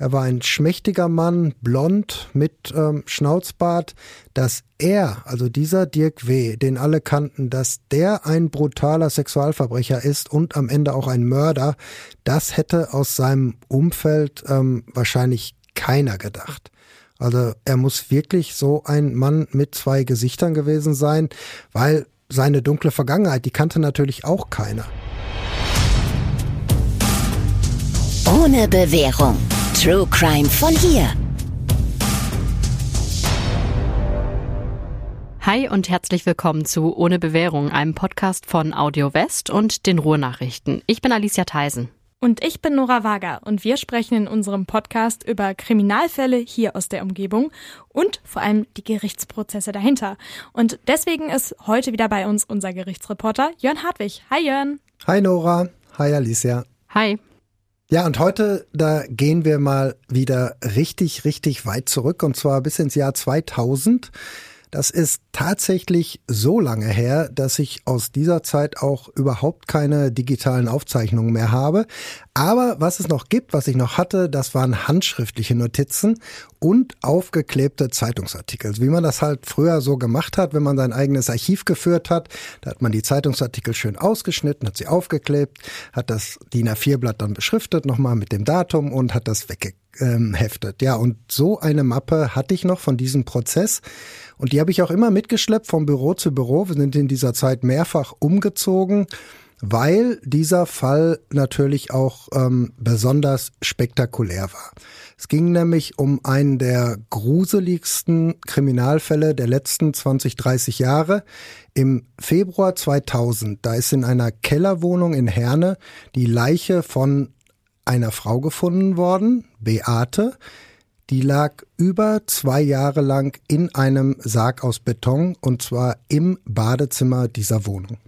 Er war ein schmächtiger Mann, blond, mit ähm, Schnauzbart. Dass er, also dieser Dirk W., den alle kannten, dass der ein brutaler Sexualverbrecher ist und am Ende auch ein Mörder, das hätte aus seinem Umfeld ähm, wahrscheinlich keiner gedacht. Also er muss wirklich so ein Mann mit zwei Gesichtern gewesen sein, weil seine dunkle Vergangenheit, die kannte natürlich auch keiner. Ohne Bewährung. True Crime von hier. Hi und herzlich willkommen zu Ohne Bewährung, einem Podcast von Audio West und den Ruhrnachrichten. Ich bin Alicia Theisen. Und ich bin Nora Wager und wir sprechen in unserem Podcast über Kriminalfälle hier aus der Umgebung und vor allem die Gerichtsprozesse dahinter. Und deswegen ist heute wieder bei uns unser Gerichtsreporter Jörn Hartwig. Hi Jörn. Hi Nora. Hi Alicia. Hi. Ja, und heute, da gehen wir mal wieder richtig, richtig weit zurück und zwar bis ins Jahr 2000. Das ist tatsächlich so lange her, dass ich aus dieser Zeit auch überhaupt keine digitalen Aufzeichnungen mehr habe. Aber was es noch gibt, was ich noch hatte, das waren handschriftliche Notizen und aufgeklebte Zeitungsartikel. Wie man das halt früher so gemacht hat, wenn man sein eigenes Archiv geführt hat. Da hat man die Zeitungsartikel schön ausgeschnitten, hat sie aufgeklebt, hat das DIN A4-Blatt dann beschriftet, nochmal mit dem Datum und hat das weggeheftet. Ja, und so eine Mappe hatte ich noch von diesem Prozess. Und die habe ich auch immer mitgeschleppt vom Büro zu Büro. Wir sind in dieser Zeit mehrfach umgezogen, weil dieser Fall natürlich auch ähm, besonders spektakulär war. Es ging nämlich um einen der gruseligsten Kriminalfälle der letzten 20, 30 Jahre. Im Februar 2000, da ist in einer Kellerwohnung in Herne die Leiche von einer Frau gefunden worden, Beate. Die lag über zwei Jahre lang in einem Sarg aus Beton und zwar im Badezimmer dieser Wohnung.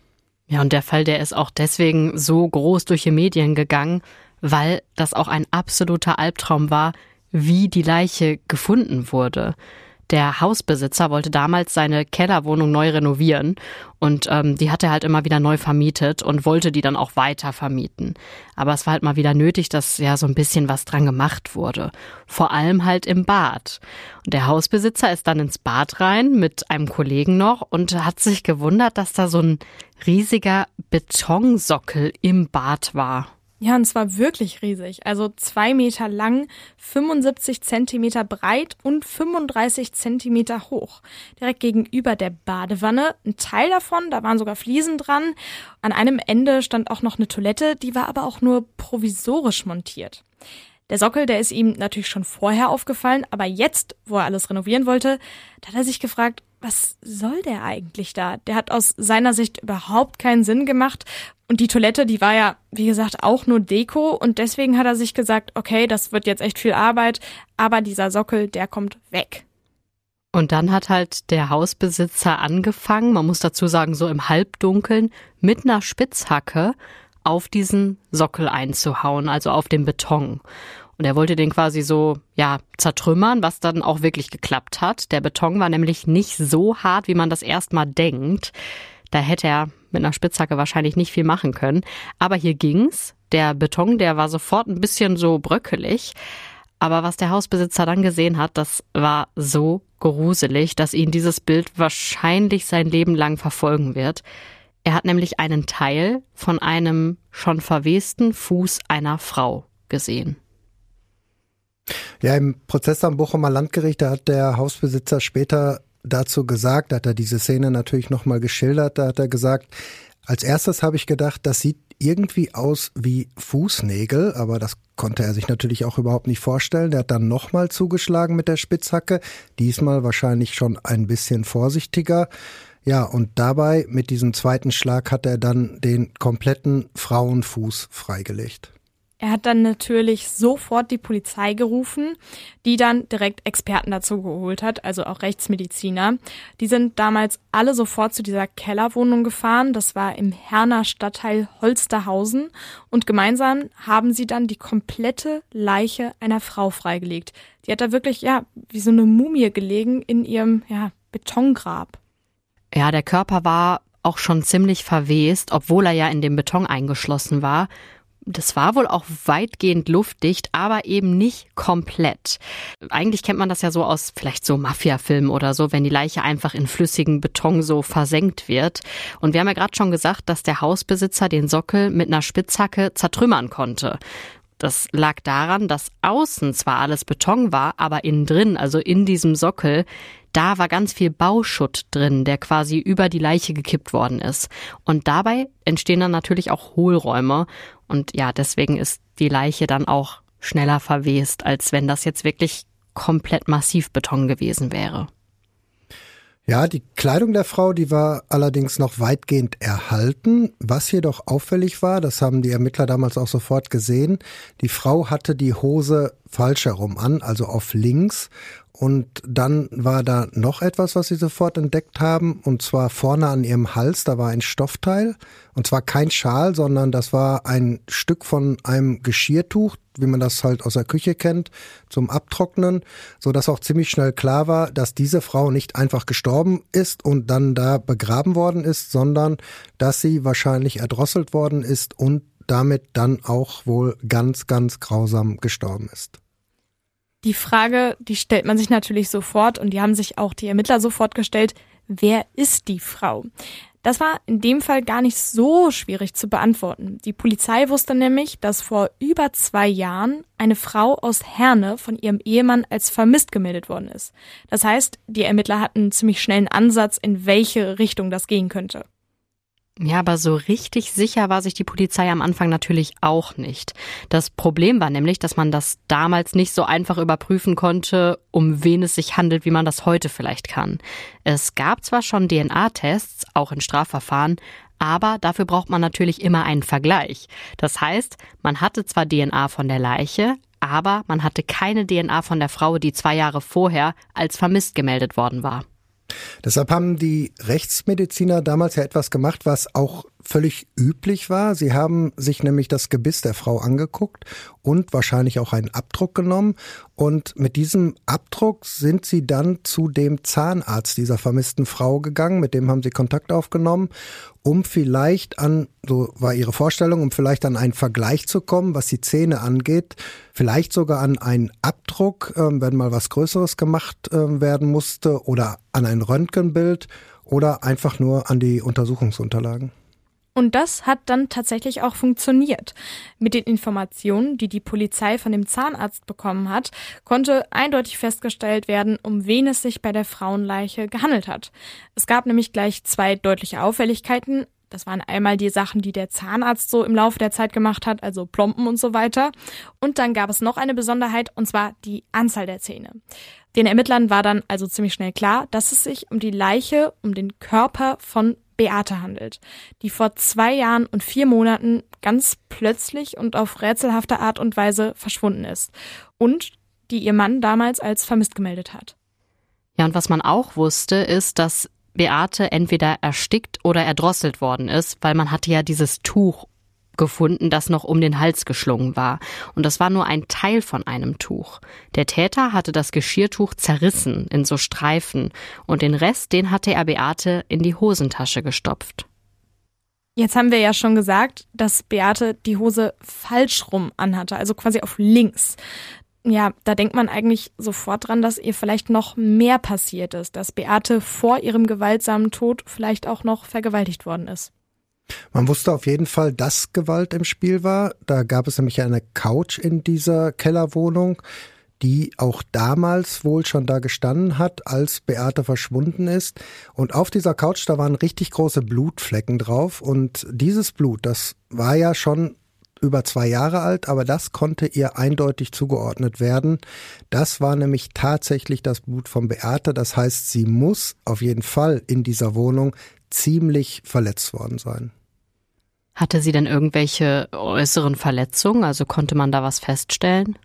Ja, und der Fall, der ist auch deswegen so groß durch die Medien gegangen, weil das auch ein absoluter Albtraum war, wie die Leiche gefunden wurde. Der Hausbesitzer wollte damals seine Kellerwohnung neu renovieren und ähm, die hat er halt immer wieder neu vermietet und wollte die dann auch weiter vermieten. Aber es war halt mal wieder nötig, dass ja so ein bisschen was dran gemacht wurde. Vor allem halt im Bad. Und der Hausbesitzer ist dann ins Bad rein mit einem Kollegen noch und hat sich gewundert, dass da so ein riesiger Betonsockel im Bad war. Ja, und zwar wirklich riesig. Also zwei Meter lang, 75 Zentimeter breit und 35 Zentimeter hoch. Direkt gegenüber der Badewanne. Ein Teil davon, da waren sogar Fliesen dran. An einem Ende stand auch noch eine Toilette, die war aber auch nur provisorisch montiert. Der Sockel, der ist ihm natürlich schon vorher aufgefallen, aber jetzt, wo er alles renovieren wollte, da hat er sich gefragt, was soll der eigentlich da? Der hat aus seiner Sicht überhaupt keinen Sinn gemacht. Und die Toilette, die war ja, wie gesagt, auch nur Deko. Und deswegen hat er sich gesagt, okay, das wird jetzt echt viel Arbeit, aber dieser Sockel, der kommt weg. Und dann hat halt der Hausbesitzer angefangen, man muss dazu sagen, so im Halbdunkeln, mit einer Spitzhacke auf diesen Sockel einzuhauen, also auf den Beton. Und er wollte den quasi so, ja, zertrümmern, was dann auch wirklich geklappt hat. Der Beton war nämlich nicht so hart, wie man das erstmal denkt. Da hätte er mit einer Spitzhacke wahrscheinlich nicht viel machen können. Aber hier ging's. Der Beton, der war sofort ein bisschen so bröckelig. Aber was der Hausbesitzer dann gesehen hat, das war so gruselig, dass ihn dieses Bild wahrscheinlich sein Leben lang verfolgen wird. Er hat nämlich einen Teil von einem schon verwesten Fuß einer Frau gesehen. Ja, im Prozess am Bochumer Landgericht, da hat der Hausbesitzer später dazu gesagt, hat er diese Szene natürlich nochmal geschildert, da hat er gesagt, als erstes habe ich gedacht, das sieht irgendwie aus wie Fußnägel, aber das konnte er sich natürlich auch überhaupt nicht vorstellen. Der hat dann nochmal zugeschlagen mit der Spitzhacke, diesmal wahrscheinlich schon ein bisschen vorsichtiger. Ja, und dabei mit diesem zweiten Schlag hat er dann den kompletten Frauenfuß freigelegt. Er hat dann natürlich sofort die Polizei gerufen, die dann direkt Experten dazu geholt hat, also auch Rechtsmediziner. Die sind damals alle sofort zu dieser Kellerwohnung gefahren. Das war im Herner Stadtteil Holsterhausen. Und gemeinsam haben sie dann die komplette Leiche einer Frau freigelegt. Die hat da wirklich, ja, wie so eine Mumie gelegen in ihrem, ja, Betongrab. Ja, der Körper war auch schon ziemlich verwest, obwohl er ja in dem Beton eingeschlossen war. Das war wohl auch weitgehend luftdicht, aber eben nicht komplett. Eigentlich kennt man das ja so aus vielleicht so Mafia-Filmen oder so, wenn die Leiche einfach in flüssigen Beton so versenkt wird. Und wir haben ja gerade schon gesagt, dass der Hausbesitzer den Sockel mit einer Spitzhacke zertrümmern konnte. Das lag daran, dass außen zwar alles Beton war, aber innen drin, also in diesem Sockel, da war ganz viel Bauschutt drin, der quasi über die Leiche gekippt worden ist. Und dabei entstehen dann natürlich auch Hohlräume. Und ja, deswegen ist die Leiche dann auch schneller verwest, als wenn das jetzt wirklich komplett massiv Beton gewesen wäre. Ja, die Kleidung der Frau, die war allerdings noch weitgehend erhalten. Was jedoch auffällig war, das haben die Ermittler damals auch sofort gesehen, die Frau hatte die Hose falsch herum an, also auf links und dann war da noch etwas, was sie sofort entdeckt haben, und zwar vorne an ihrem Hals, da war ein Stoffteil, und zwar kein Schal, sondern das war ein Stück von einem Geschirrtuch, wie man das halt aus der Küche kennt, zum Abtrocknen, so dass auch ziemlich schnell klar war, dass diese Frau nicht einfach gestorben ist und dann da begraben worden ist, sondern dass sie wahrscheinlich erdrosselt worden ist und damit dann auch wohl ganz, ganz grausam gestorben ist. Die Frage, die stellt man sich natürlich sofort und die haben sich auch die Ermittler sofort gestellt, wer ist die Frau? Das war in dem Fall gar nicht so schwierig zu beantworten. Die Polizei wusste nämlich, dass vor über zwei Jahren eine Frau aus Herne von ihrem Ehemann als vermisst gemeldet worden ist. Das heißt, die Ermittler hatten einen ziemlich schnellen Ansatz, in welche Richtung das gehen könnte. Ja, aber so richtig sicher war sich die Polizei am Anfang natürlich auch nicht. Das Problem war nämlich, dass man das damals nicht so einfach überprüfen konnte, um wen es sich handelt, wie man das heute vielleicht kann. Es gab zwar schon DNA-Tests, auch in Strafverfahren, aber dafür braucht man natürlich immer einen Vergleich. Das heißt, man hatte zwar DNA von der Leiche, aber man hatte keine DNA von der Frau, die zwei Jahre vorher als vermisst gemeldet worden war. Deshalb haben die Rechtsmediziner damals ja etwas gemacht, was auch völlig üblich war. Sie haben sich nämlich das Gebiss der Frau angeguckt und wahrscheinlich auch einen Abdruck genommen. Und mit diesem Abdruck sind sie dann zu dem Zahnarzt dieser vermissten Frau gegangen. Mit dem haben sie Kontakt aufgenommen, um vielleicht an, so war ihre Vorstellung, um vielleicht an einen Vergleich zu kommen, was die Zähne angeht. Vielleicht sogar an einen Abdruck, äh, wenn mal was Größeres gemacht äh, werden musste oder an ein Röntgenbild oder einfach nur an die Untersuchungsunterlagen. Und das hat dann tatsächlich auch funktioniert. Mit den Informationen, die die Polizei von dem Zahnarzt bekommen hat, konnte eindeutig festgestellt werden, um wen es sich bei der Frauenleiche gehandelt hat. Es gab nämlich gleich zwei deutliche Auffälligkeiten. Das waren einmal die Sachen, die der Zahnarzt so im Laufe der Zeit gemacht hat, also Plomben und so weiter. Und dann gab es noch eine Besonderheit, und zwar die Anzahl der Zähne. Den Ermittlern war dann also ziemlich schnell klar, dass es sich um die Leiche, um den Körper von Beate handelt, die vor zwei Jahren und vier Monaten ganz plötzlich und auf rätselhafte Art und Weise verschwunden ist und die ihr Mann damals als vermisst gemeldet hat. Ja, und was man auch wusste, ist, dass Beate entweder erstickt oder erdrosselt worden ist, weil man hatte ja dieses Tuch gefunden, das noch um den Hals geschlungen war. Und das war nur ein Teil von einem Tuch. Der Täter hatte das Geschirrtuch zerrissen in so Streifen und den Rest, den hatte er Beate in die Hosentasche gestopft. Jetzt haben wir ja schon gesagt, dass Beate die Hose falsch rum anhatte, also quasi auf links. Ja, da denkt man eigentlich sofort dran, dass ihr vielleicht noch mehr passiert ist, dass Beate vor ihrem gewaltsamen Tod vielleicht auch noch vergewaltigt worden ist. Man wusste auf jeden Fall, dass Gewalt im Spiel war. Da gab es nämlich eine Couch in dieser Kellerwohnung, die auch damals wohl schon da gestanden hat, als Beate verschwunden ist. Und auf dieser Couch, da waren richtig große Blutflecken drauf. Und dieses Blut, das war ja schon über zwei Jahre alt, aber das konnte ihr eindeutig zugeordnet werden. Das war nämlich tatsächlich das Blut von Beate. Das heißt, sie muss auf jeden Fall in dieser Wohnung ziemlich verletzt worden sein. Hatte sie denn irgendwelche äußeren Verletzungen? Also konnte man da was feststellen?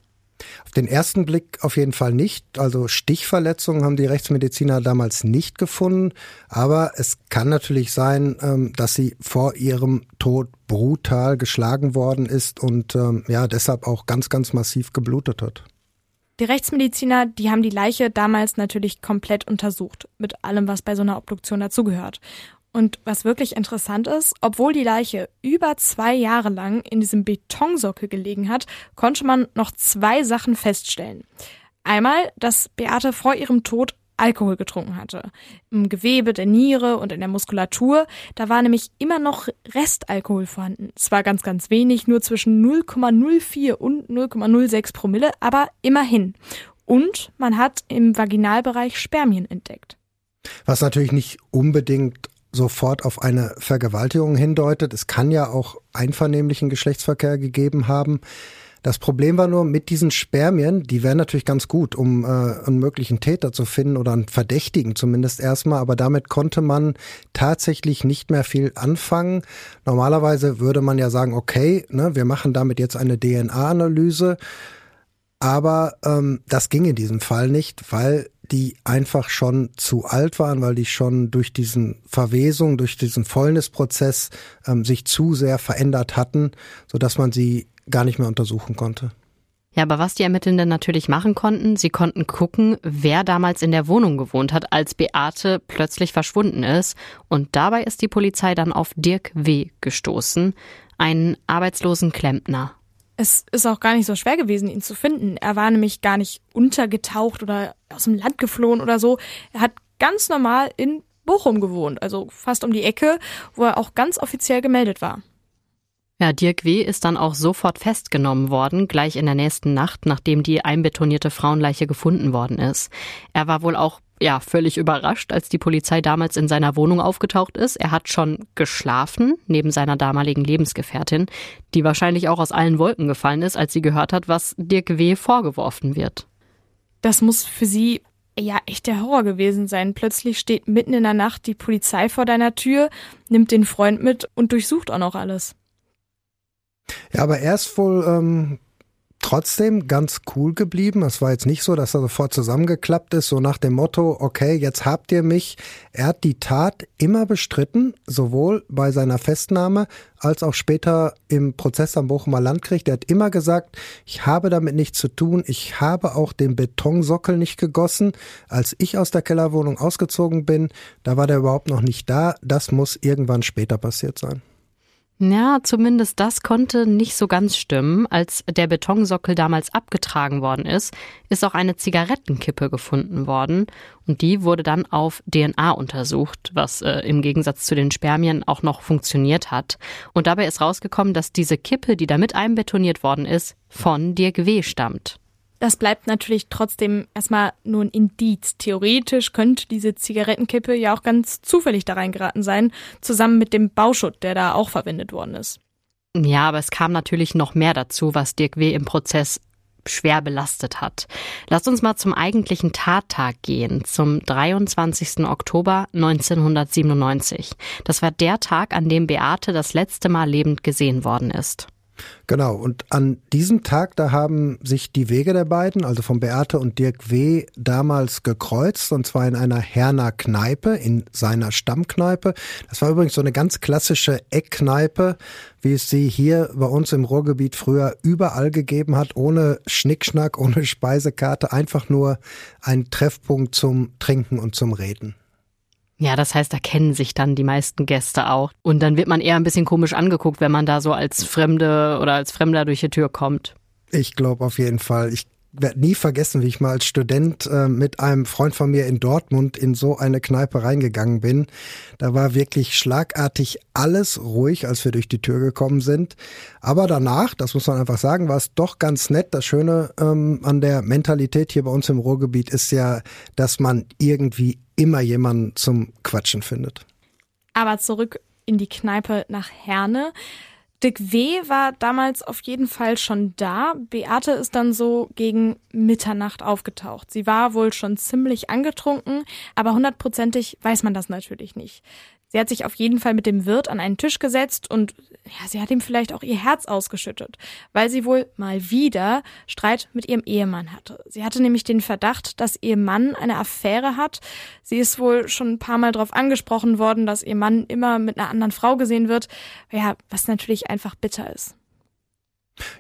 Auf den ersten Blick auf jeden Fall nicht. Also Stichverletzungen haben die Rechtsmediziner damals nicht gefunden. Aber es kann natürlich sein, ähm, dass sie vor ihrem Tod brutal geschlagen worden ist und ähm, ja, deshalb auch ganz, ganz massiv geblutet hat. Die Rechtsmediziner, die haben die Leiche damals natürlich komplett untersucht, mit allem, was bei so einer Obduktion dazugehört. Und was wirklich interessant ist, obwohl die Leiche über zwei Jahre lang in diesem Betonsockel gelegen hat, konnte man noch zwei Sachen feststellen. Einmal, dass Beate vor ihrem Tod Alkohol getrunken hatte. Im Gewebe der Niere und in der Muskulatur, da war nämlich immer noch Restalkohol vorhanden. Zwar ganz, ganz wenig, nur zwischen 0,04 und 0,06 Promille, aber immerhin. Und man hat im Vaginalbereich Spermien entdeckt. Was natürlich nicht unbedingt sofort auf eine Vergewaltigung hindeutet. Es kann ja auch einvernehmlichen Geschlechtsverkehr gegeben haben. Das Problem war nur mit diesen Spermien, die wären natürlich ganz gut, um äh, einen möglichen Täter zu finden oder einen Verdächtigen zumindest erstmal, aber damit konnte man tatsächlich nicht mehr viel anfangen. Normalerweise würde man ja sagen, okay, ne, wir machen damit jetzt eine DNA-Analyse, aber ähm, das ging in diesem Fall nicht, weil die einfach schon zu alt waren, weil die schon durch diesen Verwesung, durch diesen Fäulnisprozess ähm, sich zu sehr verändert hatten, so dass man sie gar nicht mehr untersuchen konnte. Ja, aber was die Ermittelnden natürlich machen konnten, sie konnten gucken, wer damals in der Wohnung gewohnt hat, als Beate plötzlich verschwunden ist. Und dabei ist die Polizei dann auf Dirk W. gestoßen, einen arbeitslosen Klempner. Es ist auch gar nicht so schwer gewesen, ihn zu finden. Er war nämlich gar nicht untergetaucht oder aus dem Land geflohen oder so. Er hat ganz normal in Bochum gewohnt, also fast um die Ecke, wo er auch ganz offiziell gemeldet war. Ja, Dirk W. ist dann auch sofort festgenommen worden, gleich in der nächsten Nacht, nachdem die einbetonierte Frauenleiche gefunden worden ist. Er war wohl auch ja, völlig überrascht, als die Polizei damals in seiner Wohnung aufgetaucht ist. Er hat schon geschlafen, neben seiner damaligen Lebensgefährtin, die wahrscheinlich auch aus allen Wolken gefallen ist, als sie gehört hat, was Dirk W. vorgeworfen wird. Das muss für sie ja echt der Horror gewesen sein. Plötzlich steht mitten in der Nacht die Polizei vor deiner Tür, nimmt den Freund mit und durchsucht auch noch alles. Ja, aber er ist wohl ähm, trotzdem ganz cool geblieben. Es war jetzt nicht so, dass er sofort zusammengeklappt ist, so nach dem Motto, okay, jetzt habt ihr mich. Er hat die Tat immer bestritten, sowohl bei seiner Festnahme als auch später im Prozess am Bochumer Landgericht. Er hat immer gesagt, ich habe damit nichts zu tun. Ich habe auch den Betonsockel nicht gegossen. Als ich aus der Kellerwohnung ausgezogen bin, da war der überhaupt noch nicht da. Das muss irgendwann später passiert sein. Ja, zumindest das konnte nicht so ganz stimmen. Als der Betonsockel damals abgetragen worden ist, ist auch eine Zigarettenkippe gefunden worden und die wurde dann auf DNA untersucht, was äh, im Gegensatz zu den Spermien auch noch funktioniert hat. Und dabei ist rausgekommen, dass diese Kippe, die da mit einbetoniert worden ist, von Dirk W. stammt. Das bleibt natürlich trotzdem erstmal nur ein Indiz. Theoretisch könnte diese Zigarettenkippe ja auch ganz zufällig da reingeraten sein, zusammen mit dem Bauschutt, der da auch verwendet worden ist. Ja, aber es kam natürlich noch mehr dazu, was Dirk W. im Prozess schwer belastet hat. Lasst uns mal zum eigentlichen Tattag gehen, zum 23. Oktober 1997. Das war der Tag, an dem Beate das letzte Mal lebend gesehen worden ist. Genau, und an diesem Tag, da haben sich die Wege der beiden, also von Beate und Dirk W., damals gekreuzt, und zwar in einer Herner Kneipe, in seiner Stammkneipe. Das war übrigens so eine ganz klassische Eckkneipe, wie es sie hier bei uns im Ruhrgebiet früher überall gegeben hat, ohne Schnickschnack, ohne Speisekarte, einfach nur ein Treffpunkt zum Trinken und zum Reden. Ja, das heißt, da kennen sich dann die meisten Gäste auch. Und dann wird man eher ein bisschen komisch angeguckt, wenn man da so als Fremde oder als Fremder durch die Tür kommt. Ich glaube auf jeden Fall. Ich werde nie vergessen, wie ich mal als Student äh, mit einem Freund von mir in Dortmund in so eine Kneipe reingegangen bin. Da war wirklich schlagartig alles ruhig, als wir durch die Tür gekommen sind. Aber danach, das muss man einfach sagen, war es doch ganz nett. Das Schöne ähm, an der Mentalität hier bei uns im Ruhrgebiet ist ja, dass man irgendwie immer jemanden zum Quatschen findet. Aber zurück in die Kneipe nach Herne. Dick W. war damals auf jeden Fall schon da. Beate ist dann so gegen Mitternacht aufgetaucht. Sie war wohl schon ziemlich angetrunken, aber hundertprozentig weiß man das natürlich nicht. Sie hat sich auf jeden Fall mit dem Wirt an einen Tisch gesetzt und ja, sie hat ihm vielleicht auch ihr Herz ausgeschüttet, weil sie wohl mal wieder Streit mit ihrem Ehemann hatte. Sie hatte nämlich den Verdacht, dass ihr Mann eine Affäre hat. Sie ist wohl schon ein paar Mal darauf angesprochen worden, dass ihr Mann immer mit einer anderen Frau gesehen wird. Ja, was natürlich einfach bitter ist.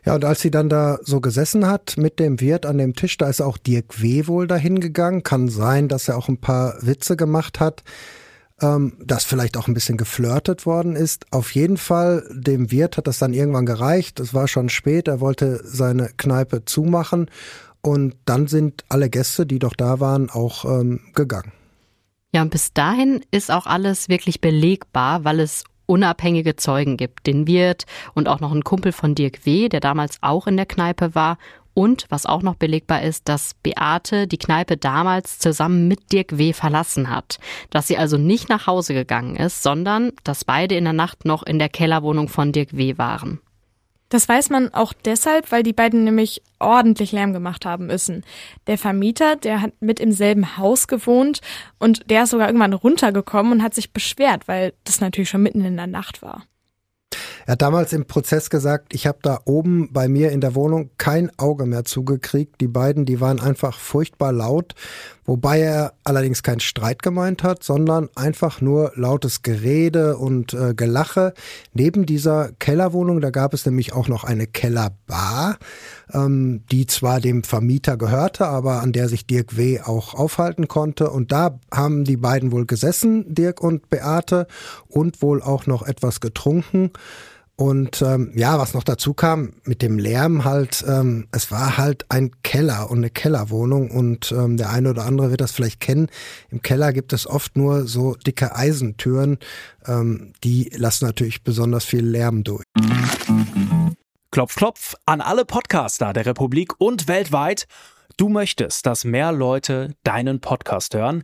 Ja, und als sie dann da so gesessen hat mit dem Wirt an dem Tisch, da ist auch Dirk W. wohl dahin gegangen. Kann sein, dass er auch ein paar Witze gemacht hat. Ähm, dass vielleicht auch ein bisschen geflirtet worden ist. Auf jeden Fall, dem Wirt hat das dann irgendwann gereicht. Es war schon spät, er wollte seine Kneipe zumachen und dann sind alle Gäste, die doch da waren, auch ähm, gegangen. Ja, und bis dahin ist auch alles wirklich belegbar, weil es unabhängige Zeugen gibt. Den Wirt und auch noch einen Kumpel von Dirk W., der damals auch in der Kneipe war und was auch noch belegbar ist, dass Beate die Kneipe damals zusammen mit Dirk W. verlassen hat. Dass sie also nicht nach Hause gegangen ist, sondern dass beide in der Nacht noch in der Kellerwohnung von Dirk W. waren. Das weiß man auch deshalb, weil die beiden nämlich ordentlich Lärm gemacht haben müssen. Der Vermieter, der hat mit im selben Haus gewohnt und der ist sogar irgendwann runtergekommen und hat sich beschwert, weil das natürlich schon mitten in der Nacht war. Er hat damals im Prozess gesagt, ich habe da oben bei mir in der Wohnung kein Auge mehr zugekriegt. Die beiden, die waren einfach furchtbar laut, wobei er allerdings keinen Streit gemeint hat, sondern einfach nur lautes Gerede und äh, Gelache. Neben dieser Kellerwohnung, da gab es nämlich auch noch eine Kellerbar, ähm, die zwar dem Vermieter gehörte, aber an der sich Dirk W. auch aufhalten konnte. Und da haben die beiden wohl gesessen, Dirk und Beate, und wohl auch noch etwas getrunken. Und ähm, ja, was noch dazu kam mit dem Lärm halt, ähm, es war halt ein Keller und eine Kellerwohnung und ähm, der eine oder andere wird das vielleicht kennen. Im Keller gibt es oft nur so dicke Eisentüren, ähm, die lassen natürlich besonders viel Lärm durch. Klopf, klopf an alle Podcaster der Republik und weltweit. Du möchtest, dass mehr Leute deinen Podcast hören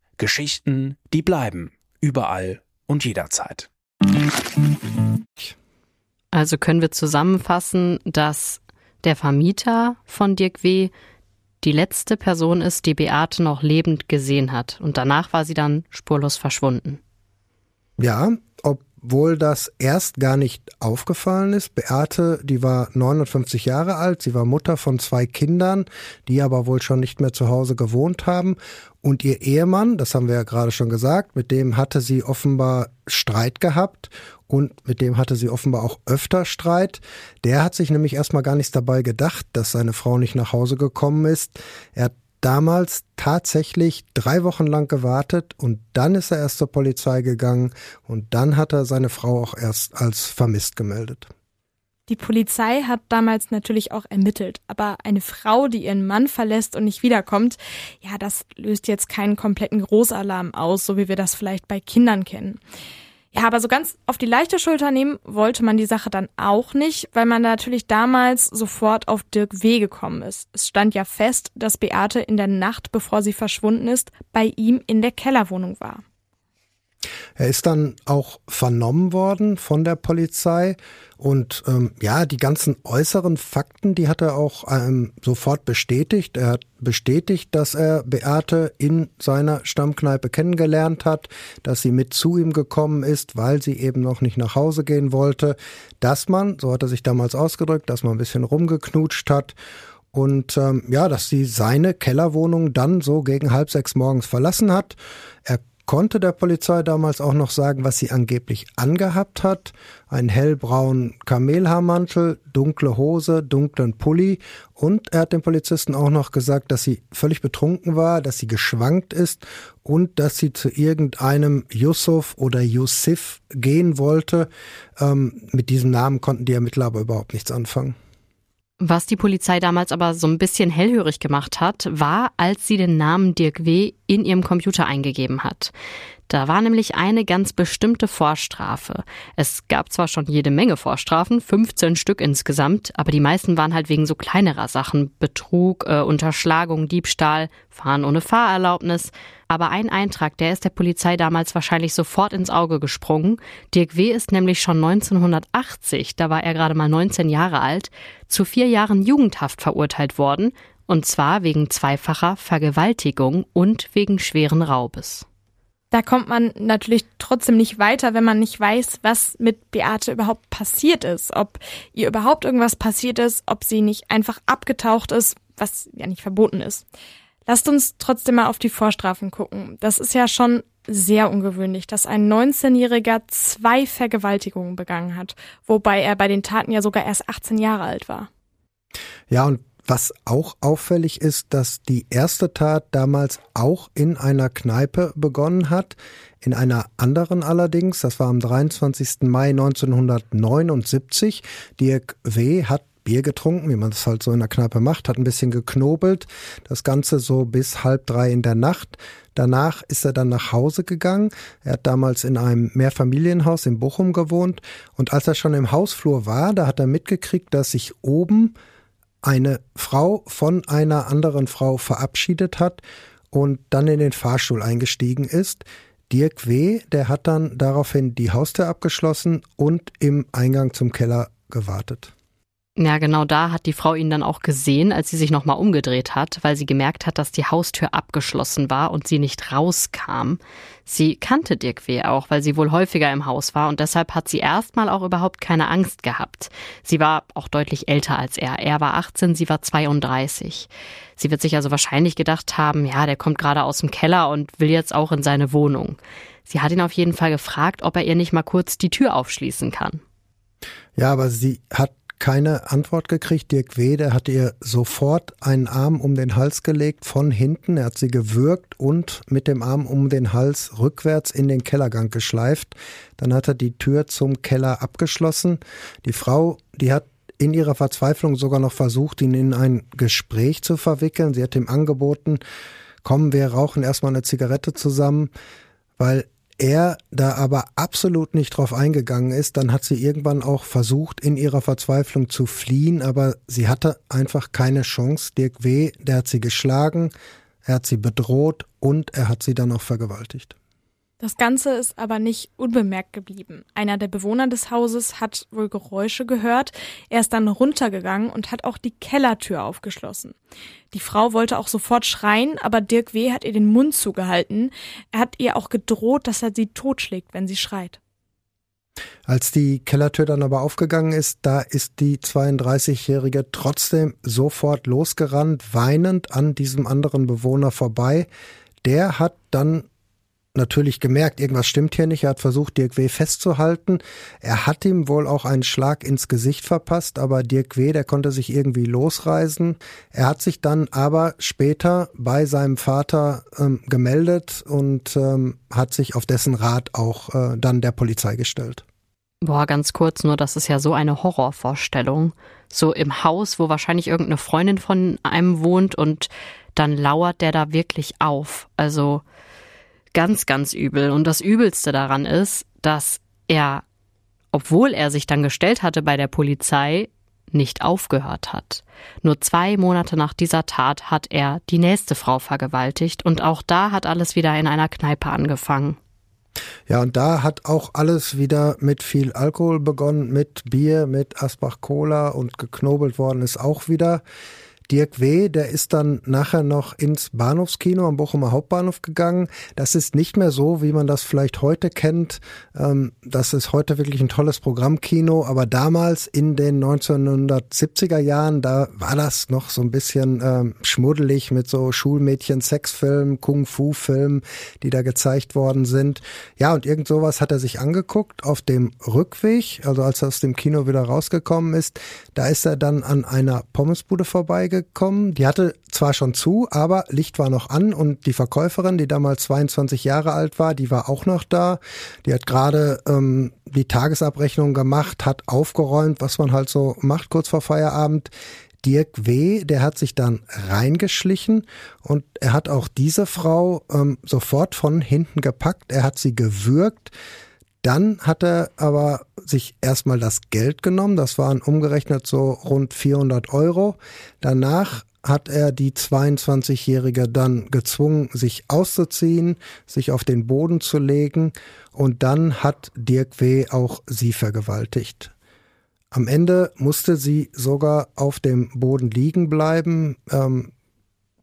Geschichten, die bleiben. Überall und jederzeit. Also können wir zusammenfassen, dass der Vermieter von Dirk W. die letzte Person ist, die Beate noch lebend gesehen hat. Und danach war sie dann spurlos verschwunden. Ja, obwohl das erst gar nicht aufgefallen ist. Beate, die war 59 Jahre alt, sie war Mutter von zwei Kindern, die aber wohl schon nicht mehr zu Hause gewohnt haben. Und ihr Ehemann, das haben wir ja gerade schon gesagt, mit dem hatte sie offenbar Streit gehabt und mit dem hatte sie offenbar auch öfter Streit. Der hat sich nämlich erstmal gar nichts dabei gedacht, dass seine Frau nicht nach Hause gekommen ist. Er hat damals tatsächlich drei Wochen lang gewartet und dann ist er erst zur Polizei gegangen und dann hat er seine Frau auch erst als vermisst gemeldet. Die Polizei hat damals natürlich auch ermittelt, aber eine Frau, die ihren Mann verlässt und nicht wiederkommt, ja, das löst jetzt keinen kompletten Großalarm aus, so wie wir das vielleicht bei Kindern kennen. Ja, aber so ganz auf die leichte Schulter nehmen wollte man die Sache dann auch nicht, weil man natürlich damals sofort auf Dirk W. gekommen ist. Es stand ja fest, dass Beate in der Nacht, bevor sie verschwunden ist, bei ihm in der Kellerwohnung war. Er ist dann auch vernommen worden von der Polizei und ähm, ja, die ganzen äußeren Fakten, die hat er auch ähm, sofort bestätigt. Er hat bestätigt, dass er Beate in seiner Stammkneipe kennengelernt hat, dass sie mit zu ihm gekommen ist, weil sie eben noch nicht nach Hause gehen wollte, dass man, so hat er sich damals ausgedrückt, dass man ein bisschen rumgeknutscht hat und ähm, ja, dass sie seine Kellerwohnung dann so gegen halb sechs morgens verlassen hat. Er konnte der Polizei damals auch noch sagen, was sie angeblich angehabt hat. Ein hellbraunen Kamelhaarmantel, dunkle Hose, dunklen Pulli und er hat den Polizisten auch noch gesagt, dass sie völlig betrunken war, dass sie geschwankt ist und dass sie zu irgendeinem Yusuf oder Yusuf gehen wollte. Ähm, mit diesem Namen konnten die Ermittler aber überhaupt nichts anfangen. Was die Polizei damals aber so ein bisschen hellhörig gemacht hat, war, als sie den Namen Dirk W. in ihrem Computer eingegeben hat. Da war nämlich eine ganz bestimmte Vorstrafe. Es gab zwar schon jede Menge Vorstrafen, 15 Stück insgesamt, aber die meisten waren halt wegen so kleinerer Sachen. Betrug, äh, Unterschlagung, Diebstahl, Fahren ohne Fahrerlaubnis. Aber ein Eintrag, der ist der Polizei damals wahrscheinlich sofort ins Auge gesprungen. Dirk W. ist nämlich schon 1980, da war er gerade mal 19 Jahre alt, zu vier Jahren Jugendhaft verurteilt worden. Und zwar wegen zweifacher Vergewaltigung und wegen schweren Raubes. Da kommt man natürlich trotzdem nicht weiter, wenn man nicht weiß, was mit Beate überhaupt passiert ist. Ob ihr überhaupt irgendwas passiert ist, ob sie nicht einfach abgetaucht ist, was ja nicht verboten ist. Lasst uns trotzdem mal auf die Vorstrafen gucken. Das ist ja schon sehr ungewöhnlich, dass ein 19-Jähriger zwei Vergewaltigungen begangen hat, wobei er bei den Taten ja sogar erst 18 Jahre alt war. Ja, und was auch auffällig ist, dass die erste Tat damals auch in einer Kneipe begonnen hat, in einer anderen allerdings, das war am 23. Mai 1979. Dirk W. hat Bier getrunken, wie man das halt so in der Kneipe macht, hat ein bisschen geknobelt, das Ganze so bis halb drei in der Nacht. Danach ist er dann nach Hause gegangen. Er hat damals in einem Mehrfamilienhaus in Bochum gewohnt und als er schon im Hausflur war, da hat er mitgekriegt, dass sich oben eine Frau von einer anderen Frau verabschiedet hat und dann in den Fahrstuhl eingestiegen ist. Dirk W., der hat dann daraufhin die Haustür abgeschlossen und im Eingang zum Keller gewartet. Ja, genau da hat die Frau ihn dann auch gesehen, als sie sich nochmal umgedreht hat, weil sie gemerkt hat, dass die Haustür abgeschlossen war und sie nicht rauskam. Sie kannte Dirk W. auch, weil sie wohl häufiger im Haus war und deshalb hat sie erstmal auch überhaupt keine Angst gehabt. Sie war auch deutlich älter als er. Er war 18, sie war 32. Sie wird sich also wahrscheinlich gedacht haben, ja, der kommt gerade aus dem Keller und will jetzt auch in seine Wohnung. Sie hat ihn auf jeden Fall gefragt, ob er ihr nicht mal kurz die Tür aufschließen kann. Ja, aber sie hat keine Antwort gekriegt. Dirk Wede hat ihr sofort einen Arm um den Hals gelegt von hinten. Er hat sie gewürgt und mit dem Arm um den Hals rückwärts in den Kellergang geschleift. Dann hat er die Tür zum Keller abgeschlossen. Die Frau, die hat in ihrer Verzweiflung sogar noch versucht, ihn in ein Gespräch zu verwickeln. Sie hat ihm angeboten, kommen wir rauchen erstmal eine Zigarette zusammen, weil er da aber absolut nicht drauf eingegangen ist, dann hat sie irgendwann auch versucht, in ihrer Verzweiflung zu fliehen, aber sie hatte einfach keine Chance. Dirk W., der hat sie geschlagen, er hat sie bedroht und er hat sie dann auch vergewaltigt. Das Ganze ist aber nicht unbemerkt geblieben. Einer der Bewohner des Hauses hat wohl Geräusche gehört. Er ist dann runtergegangen und hat auch die Kellertür aufgeschlossen. Die Frau wollte auch sofort schreien, aber Dirk W. hat ihr den Mund zugehalten. Er hat ihr auch gedroht, dass er sie totschlägt, wenn sie schreit. Als die Kellertür dann aber aufgegangen ist, da ist die 32-Jährige trotzdem sofort losgerannt, weinend an diesem anderen Bewohner vorbei. Der hat dann natürlich gemerkt, irgendwas stimmt hier nicht. Er hat versucht, Dirk W. festzuhalten. Er hat ihm wohl auch einen Schlag ins Gesicht verpasst, aber Dirk W., der konnte sich irgendwie losreißen. Er hat sich dann aber später bei seinem Vater ähm, gemeldet und ähm, hat sich auf dessen Rat auch äh, dann der Polizei gestellt. Boah, ganz kurz, nur das ist ja so eine Horrorvorstellung. So im Haus, wo wahrscheinlich irgendeine Freundin von einem wohnt und dann lauert der da wirklich auf. Also ganz, ganz übel. Und das Übelste daran ist, dass er, obwohl er sich dann gestellt hatte bei der Polizei, nicht aufgehört hat. Nur zwei Monate nach dieser Tat hat er die nächste Frau vergewaltigt und auch da hat alles wieder in einer Kneipe angefangen. Ja, und da hat auch alles wieder mit viel Alkohol begonnen, mit Bier, mit Asbach Cola und geknobelt worden ist auch wieder. Dirk W., der ist dann nachher noch ins Bahnhofskino am Bochumer Hauptbahnhof gegangen. Das ist nicht mehr so, wie man das vielleicht heute kennt. Ähm, das ist heute wirklich ein tolles Programmkino, aber damals in den 1970er Jahren, da war das noch so ein bisschen ähm, schmuddelig mit so Schulmädchen-Sexfilmen, Kung-Fu-Filmen, die da gezeigt worden sind. Ja, und irgend sowas hat er sich angeguckt auf dem Rückweg, also als er aus dem Kino wieder rausgekommen ist. Da ist er dann an einer Pommesbude vorbeigegangen gekommen. Die hatte zwar schon zu, aber Licht war noch an und die Verkäuferin, die damals 22 Jahre alt war, die war auch noch da. Die hat gerade ähm, die Tagesabrechnung gemacht, hat aufgeräumt, was man halt so macht kurz vor Feierabend. Dirk W., der hat sich dann reingeschlichen und er hat auch diese Frau ähm, sofort von hinten gepackt. Er hat sie gewürgt. Dann hat er aber sich erstmal das Geld genommen, das waren umgerechnet so rund 400 Euro. Danach hat er die 22-Jährige dann gezwungen, sich auszuziehen, sich auf den Boden zu legen und dann hat Dirk W. auch sie vergewaltigt. Am Ende musste sie sogar auf dem Boden liegen bleiben. Ähm,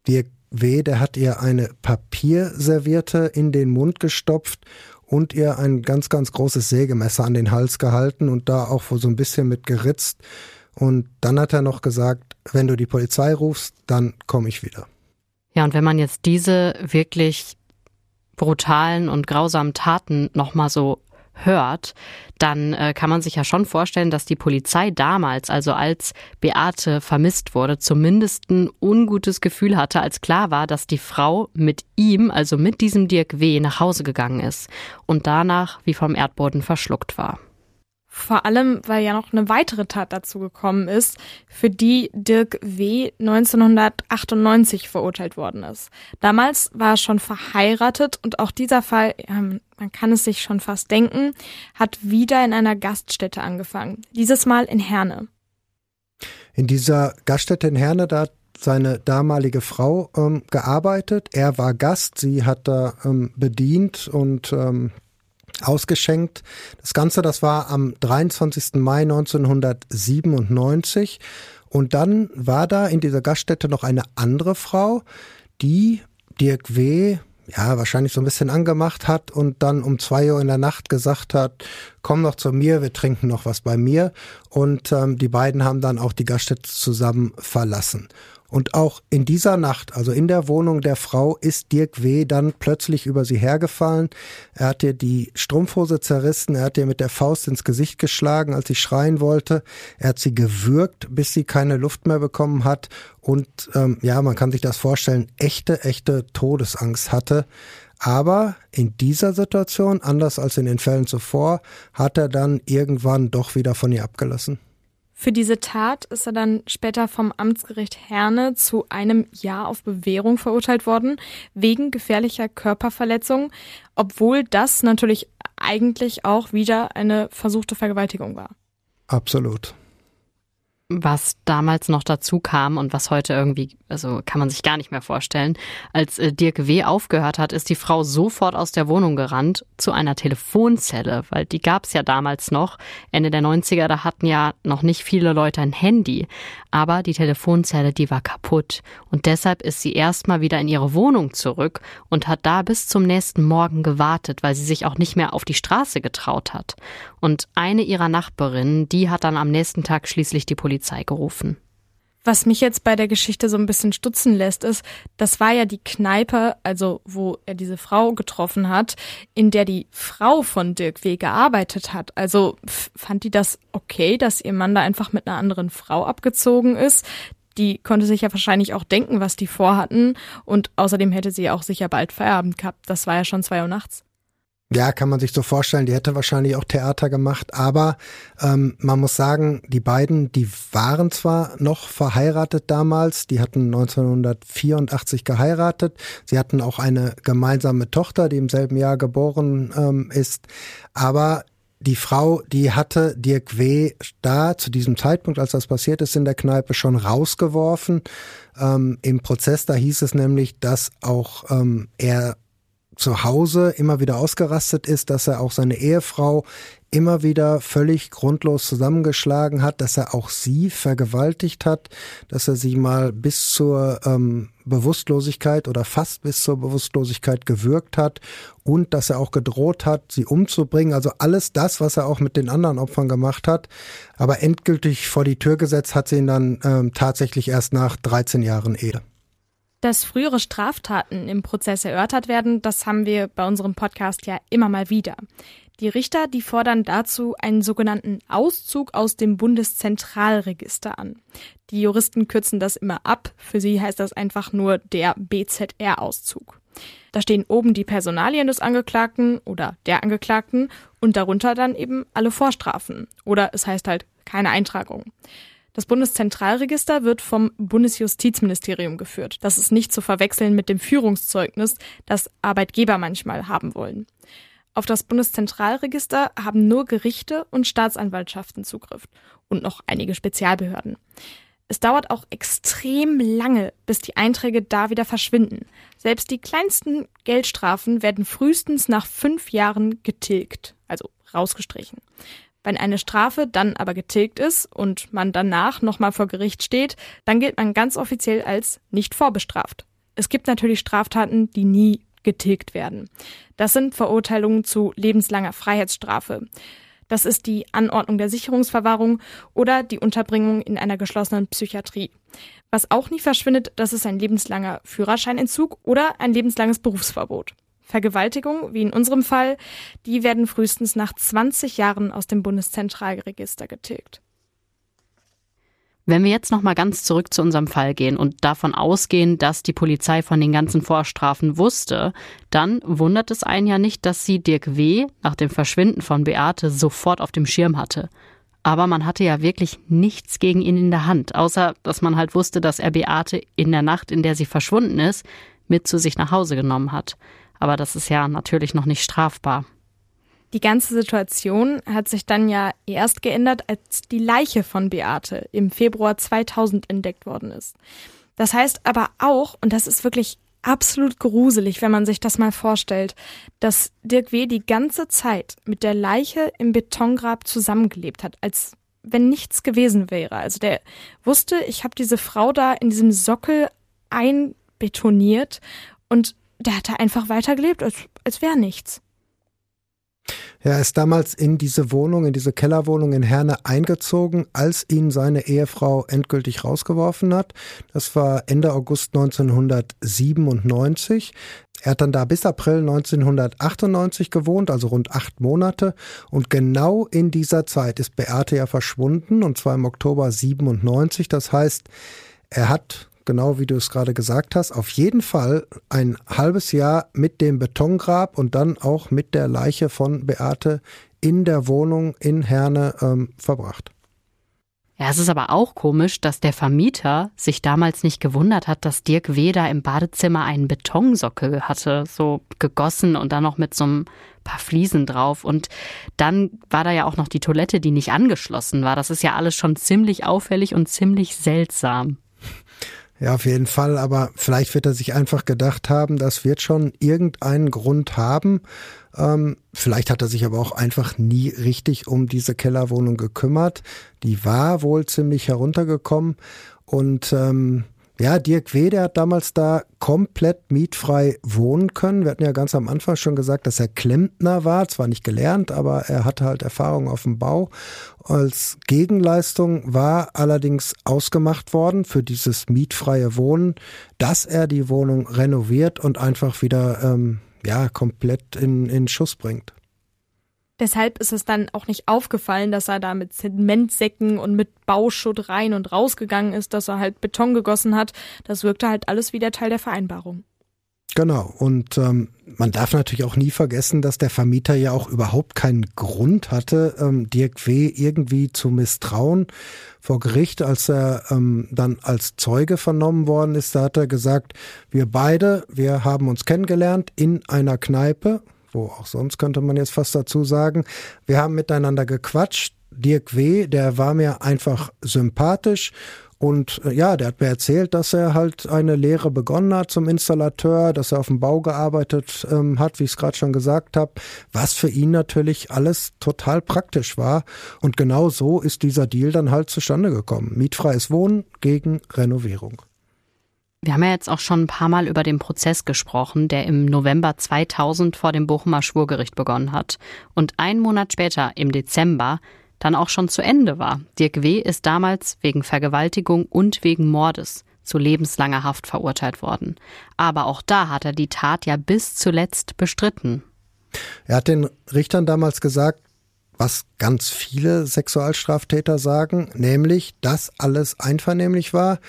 Dirk W., der hat ihr eine Papierserviette in den Mund gestopft und ihr ein ganz, ganz großes Sägemesser an den Hals gehalten und da auch so ein bisschen mit geritzt. Und dann hat er noch gesagt, wenn du die Polizei rufst, dann komme ich wieder. Ja, und wenn man jetzt diese wirklich brutalen und grausamen Taten nochmal so hört, dann äh, kann man sich ja schon vorstellen, dass die Polizei damals, also als Beate vermisst wurde, zumindest ein ungutes Gefühl hatte, als klar war, dass die Frau mit ihm, also mit diesem Dirk W., nach Hause gegangen ist und danach wie vom Erdboden verschluckt war. Vor allem, weil ja noch eine weitere Tat dazu gekommen ist, für die Dirk W. 1998 verurteilt worden ist. Damals war er schon verheiratet und auch dieser Fall, ähm, man kann es sich schon fast denken, hat wieder in einer Gaststätte angefangen. Dieses Mal in Herne. In dieser Gaststätte in Herne, da hat seine damalige Frau ähm, gearbeitet. Er war Gast, sie hat da ähm, bedient und ähm, ausgeschenkt. Das Ganze, das war am 23. Mai 1997. Und dann war da in dieser Gaststätte noch eine andere Frau, die Dirk W. ja wahrscheinlich so ein bisschen angemacht hat und dann um zwei Uhr in der Nacht gesagt hat, komm noch zu mir, wir trinken noch was bei mir. Und ähm, die beiden haben dann auch die Gaststätte zusammen verlassen. Und auch in dieser Nacht, also in der Wohnung der Frau, ist Dirk W. dann plötzlich über sie hergefallen. Er hat ihr die Strumpfhose zerrissen, er hat ihr mit der Faust ins Gesicht geschlagen, als sie schreien wollte. Er hat sie gewürgt, bis sie keine Luft mehr bekommen hat. Und ähm, ja, man kann sich das vorstellen, echte, echte Todesangst hatte. Aber in dieser Situation, anders als in den Fällen zuvor, hat er dann irgendwann doch wieder von ihr abgelassen. Für diese Tat ist er dann später vom Amtsgericht Herne zu einem Jahr auf Bewährung verurteilt worden, wegen gefährlicher Körperverletzung, obwohl das natürlich eigentlich auch wieder eine versuchte Vergewaltigung war. Absolut was damals noch dazu kam und was heute irgendwie, also kann man sich gar nicht mehr vorstellen. Als äh, Dirk W. aufgehört hat, ist die Frau sofort aus der Wohnung gerannt zu einer Telefonzelle, weil die gab es ja damals noch. Ende der 90er, da hatten ja noch nicht viele Leute ein Handy. Aber die Telefonzelle, die war kaputt. Und deshalb ist sie erstmal wieder in ihre Wohnung zurück und hat da bis zum nächsten Morgen gewartet, weil sie sich auch nicht mehr auf die Straße getraut hat. Und eine ihrer Nachbarinnen, die hat dann am nächsten Tag schließlich die Polizei Polizei gerufen. Was mich jetzt bei der Geschichte so ein bisschen stutzen lässt, ist, das war ja die Kneipe, also wo er diese Frau getroffen hat, in der die Frau von Dirk W. gearbeitet hat. Also fand die das okay, dass ihr Mann da einfach mit einer anderen Frau abgezogen ist? Die konnte sich ja wahrscheinlich auch denken, was die vorhatten. Und außerdem hätte sie auch sicher bald Feierabend gehabt. Das war ja schon zwei Uhr nachts. Ja, kann man sich so vorstellen. Die hätte wahrscheinlich auch Theater gemacht, aber ähm, man muss sagen, die beiden, die waren zwar noch verheiratet damals, die hatten 1984 geheiratet, sie hatten auch eine gemeinsame Tochter, die im selben Jahr geboren ähm, ist, aber die Frau, die hatte Dirk W. da zu diesem Zeitpunkt, als das passiert ist in der Kneipe, schon rausgeworfen. Ähm, Im Prozess, da hieß es nämlich, dass auch ähm, er zu Hause immer wieder ausgerastet ist, dass er auch seine Ehefrau immer wieder völlig grundlos zusammengeschlagen hat, dass er auch sie vergewaltigt hat, dass er sie mal bis zur ähm, Bewusstlosigkeit oder fast bis zur Bewusstlosigkeit gewürgt hat und dass er auch gedroht hat, sie umzubringen. Also alles das, was er auch mit den anderen Opfern gemacht hat. Aber endgültig vor die Tür gesetzt hat sie ihn dann ähm, tatsächlich erst nach 13 Jahren Ehe. Dass frühere Straftaten im Prozess erörtert werden, das haben wir bei unserem Podcast ja immer mal wieder. Die Richter, die fordern dazu einen sogenannten Auszug aus dem Bundeszentralregister an. Die Juristen kürzen das immer ab. Für sie heißt das einfach nur der BZR-Auszug. Da stehen oben die Personalien des Angeklagten oder der Angeklagten und darunter dann eben alle Vorstrafen. Oder es heißt halt keine Eintragung. Das Bundeszentralregister wird vom Bundesjustizministerium geführt. Das ist nicht zu verwechseln mit dem Führungszeugnis, das Arbeitgeber manchmal haben wollen. Auf das Bundeszentralregister haben nur Gerichte und Staatsanwaltschaften Zugriff und noch einige Spezialbehörden. Es dauert auch extrem lange, bis die Einträge da wieder verschwinden. Selbst die kleinsten Geldstrafen werden frühestens nach fünf Jahren getilgt, also rausgestrichen. Wenn eine Strafe dann aber getilgt ist und man danach nochmal vor Gericht steht, dann gilt man ganz offiziell als nicht vorbestraft. es gibt natürlich Straftaten, die nie getilgt werden. Das sind Verurteilungen zu lebenslanger Freiheitsstrafe. Das ist die Anordnung der Sicherungsverwahrung oder die Unterbringung in einer geschlossenen Psychiatrie. Was auch nie verschwindet, das ist ein lebenslanger Führerscheinentzug oder ein lebenslanges Berufsverbot. Vergewaltigung, wie in unserem Fall, die werden frühestens nach 20 Jahren aus dem Bundeszentralregister getilgt. Wenn wir jetzt noch mal ganz zurück zu unserem Fall gehen und davon ausgehen, dass die Polizei von den ganzen Vorstrafen wusste, dann wundert es einen ja nicht, dass sie Dirk W. nach dem Verschwinden von Beate sofort auf dem Schirm hatte. Aber man hatte ja wirklich nichts gegen ihn in der Hand, außer dass man halt wusste, dass er Beate in der Nacht, in der sie verschwunden ist, mit zu sich nach Hause genommen hat. Aber das ist ja natürlich noch nicht strafbar. Die ganze Situation hat sich dann ja erst geändert, als die Leiche von Beate im Februar 2000 entdeckt worden ist. Das heißt aber auch, und das ist wirklich absolut gruselig, wenn man sich das mal vorstellt, dass Dirk W. die ganze Zeit mit der Leiche im Betongrab zusammengelebt hat, als wenn nichts gewesen wäre. Also der wusste, ich habe diese Frau da in diesem Sockel einbetoniert und der hat da einfach weitergelebt, als, als wäre nichts. Er ist damals in diese Wohnung, in diese Kellerwohnung in Herne eingezogen, als ihn seine Ehefrau endgültig rausgeworfen hat. Das war Ende August 1997. Er hat dann da bis April 1998 gewohnt, also rund acht Monate. Und genau in dieser Zeit ist Beate ja verschwunden, und zwar im Oktober 97. Das heißt, er hat genau wie du es gerade gesagt hast, auf jeden Fall ein halbes Jahr mit dem Betongrab und dann auch mit der Leiche von Beate in der Wohnung in Herne ähm, verbracht. Ja, es ist aber auch komisch, dass der Vermieter sich damals nicht gewundert hat, dass Dirk Weder im Badezimmer einen Betonsockel hatte, so gegossen und dann noch mit so ein paar Fliesen drauf. Und dann war da ja auch noch die Toilette, die nicht angeschlossen war. Das ist ja alles schon ziemlich auffällig und ziemlich seltsam. Ja, auf jeden Fall, aber vielleicht wird er sich einfach gedacht haben, das wird schon irgendeinen Grund haben. Ähm, vielleicht hat er sich aber auch einfach nie richtig um diese Kellerwohnung gekümmert. Die war wohl ziemlich heruntergekommen und ähm, ja, Dirk Wede hat damals da komplett mietfrei wohnen können. Wir hatten ja ganz am Anfang schon gesagt, dass er Klempner war, zwar nicht gelernt, aber er hatte halt Erfahrung auf dem Bau. Als Gegenleistung war allerdings ausgemacht worden für dieses mietfreie Wohnen, dass er die Wohnung renoviert und einfach wieder ähm, ja komplett in, in Schuss bringt. Deshalb ist es dann auch nicht aufgefallen, dass er da mit Zementsäcken und mit Bauschutt rein und rausgegangen ist, dass er halt Beton gegossen hat. Das wirkte halt alles wie der Teil der Vereinbarung. Genau. Und ähm, man darf natürlich auch nie vergessen, dass der Vermieter ja auch überhaupt keinen Grund hatte, ähm, Dirk W. irgendwie zu misstrauen. Vor Gericht, als er ähm, dann als Zeuge vernommen worden ist, da hat er gesagt, wir beide, wir haben uns kennengelernt in einer Kneipe, wo auch sonst könnte man jetzt fast dazu sagen. Wir haben miteinander gequatscht. Dirk W., der war mir einfach sympathisch und äh, ja, der hat mir erzählt, dass er halt eine Lehre begonnen hat zum Installateur, dass er auf dem Bau gearbeitet ähm, hat, wie ich es gerade schon gesagt habe, was für ihn natürlich alles total praktisch war. Und genau so ist dieser Deal dann halt zustande gekommen. Mietfreies Wohnen gegen Renovierung. Wir haben ja jetzt auch schon ein paar Mal über den Prozess gesprochen, der im November 2000 vor dem Bochumer Schwurgericht begonnen hat und einen Monat später, im Dezember, dann auch schon zu Ende war. Dirk W. ist damals wegen Vergewaltigung und wegen Mordes zu lebenslanger Haft verurteilt worden. Aber auch da hat er die Tat ja bis zuletzt bestritten. Er hat den Richtern damals gesagt, was ganz viele Sexualstraftäter sagen, nämlich, dass alles einvernehmlich war.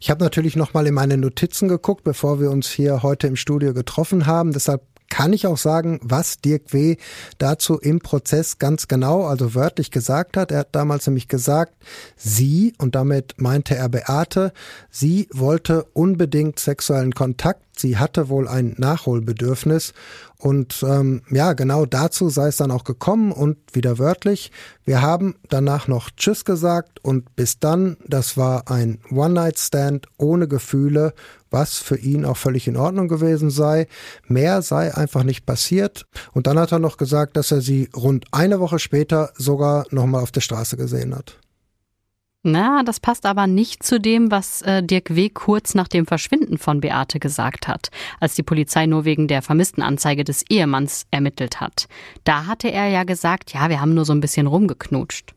Ich habe natürlich noch mal in meine Notizen geguckt, bevor wir uns hier heute im Studio getroffen haben. Deshalb kann ich auch sagen, was Dirk W. dazu im Prozess ganz genau, also wörtlich gesagt hat. Er hat damals nämlich gesagt, sie, und damit meinte er Beate, sie wollte unbedingt sexuellen Kontakt sie hatte wohl ein Nachholbedürfnis und ähm, ja, genau dazu sei es dann auch gekommen und wieder wörtlich, wir haben danach noch Tschüss gesagt und bis dann, das war ein One-Night-Stand ohne Gefühle, was für ihn auch völlig in Ordnung gewesen sei. Mehr sei einfach nicht passiert. Und dann hat er noch gesagt, dass er sie rund eine Woche später sogar nochmal auf der Straße gesehen hat. Na, das passt aber nicht zu dem, was äh, Dirk W. kurz nach dem Verschwinden von Beate gesagt hat, als die Polizei nur wegen der vermissten Anzeige des Ehemanns ermittelt hat. Da hatte er ja gesagt, ja, wir haben nur so ein bisschen rumgeknutscht.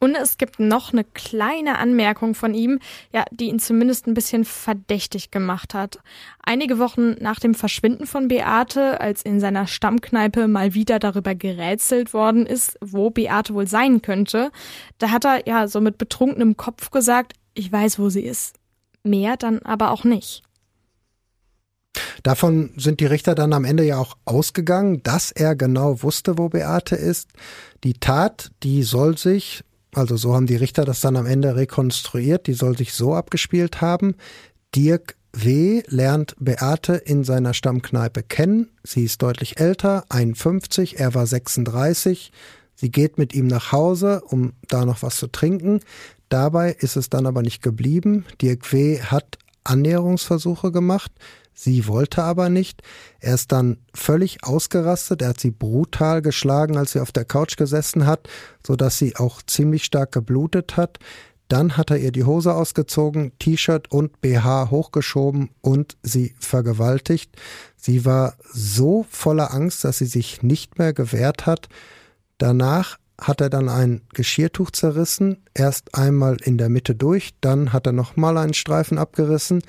Und es gibt noch eine kleine Anmerkung von ihm, ja, die ihn zumindest ein bisschen verdächtig gemacht hat. Einige Wochen nach dem Verschwinden von Beate, als in seiner Stammkneipe mal wieder darüber gerätselt worden ist, wo Beate wohl sein könnte, da hat er ja so mit betrunkenem Kopf gesagt, ich weiß, wo sie ist. Mehr dann aber auch nicht. Davon sind die Richter dann am Ende ja auch ausgegangen, dass er genau wusste, wo Beate ist. Die Tat, die soll sich, also so haben die Richter das dann am Ende rekonstruiert. Die soll sich so abgespielt haben. Dirk W. lernt Beate in seiner Stammkneipe kennen. Sie ist deutlich älter, 51, er war 36. Sie geht mit ihm nach Hause, um da noch was zu trinken. Dabei ist es dann aber nicht geblieben. Dirk W. hat Annäherungsversuche gemacht. Sie wollte aber nicht. Er ist dann völlig ausgerastet. Er hat sie brutal geschlagen, als sie auf der Couch gesessen hat, so dass sie auch ziemlich stark geblutet hat. Dann hat er ihr die Hose ausgezogen, T-Shirt und BH hochgeschoben und sie vergewaltigt. Sie war so voller Angst, dass sie sich nicht mehr gewehrt hat. Danach hat er dann ein Geschirrtuch zerrissen, erst einmal in der Mitte durch, dann hat er nochmal einen Streifen abgerissen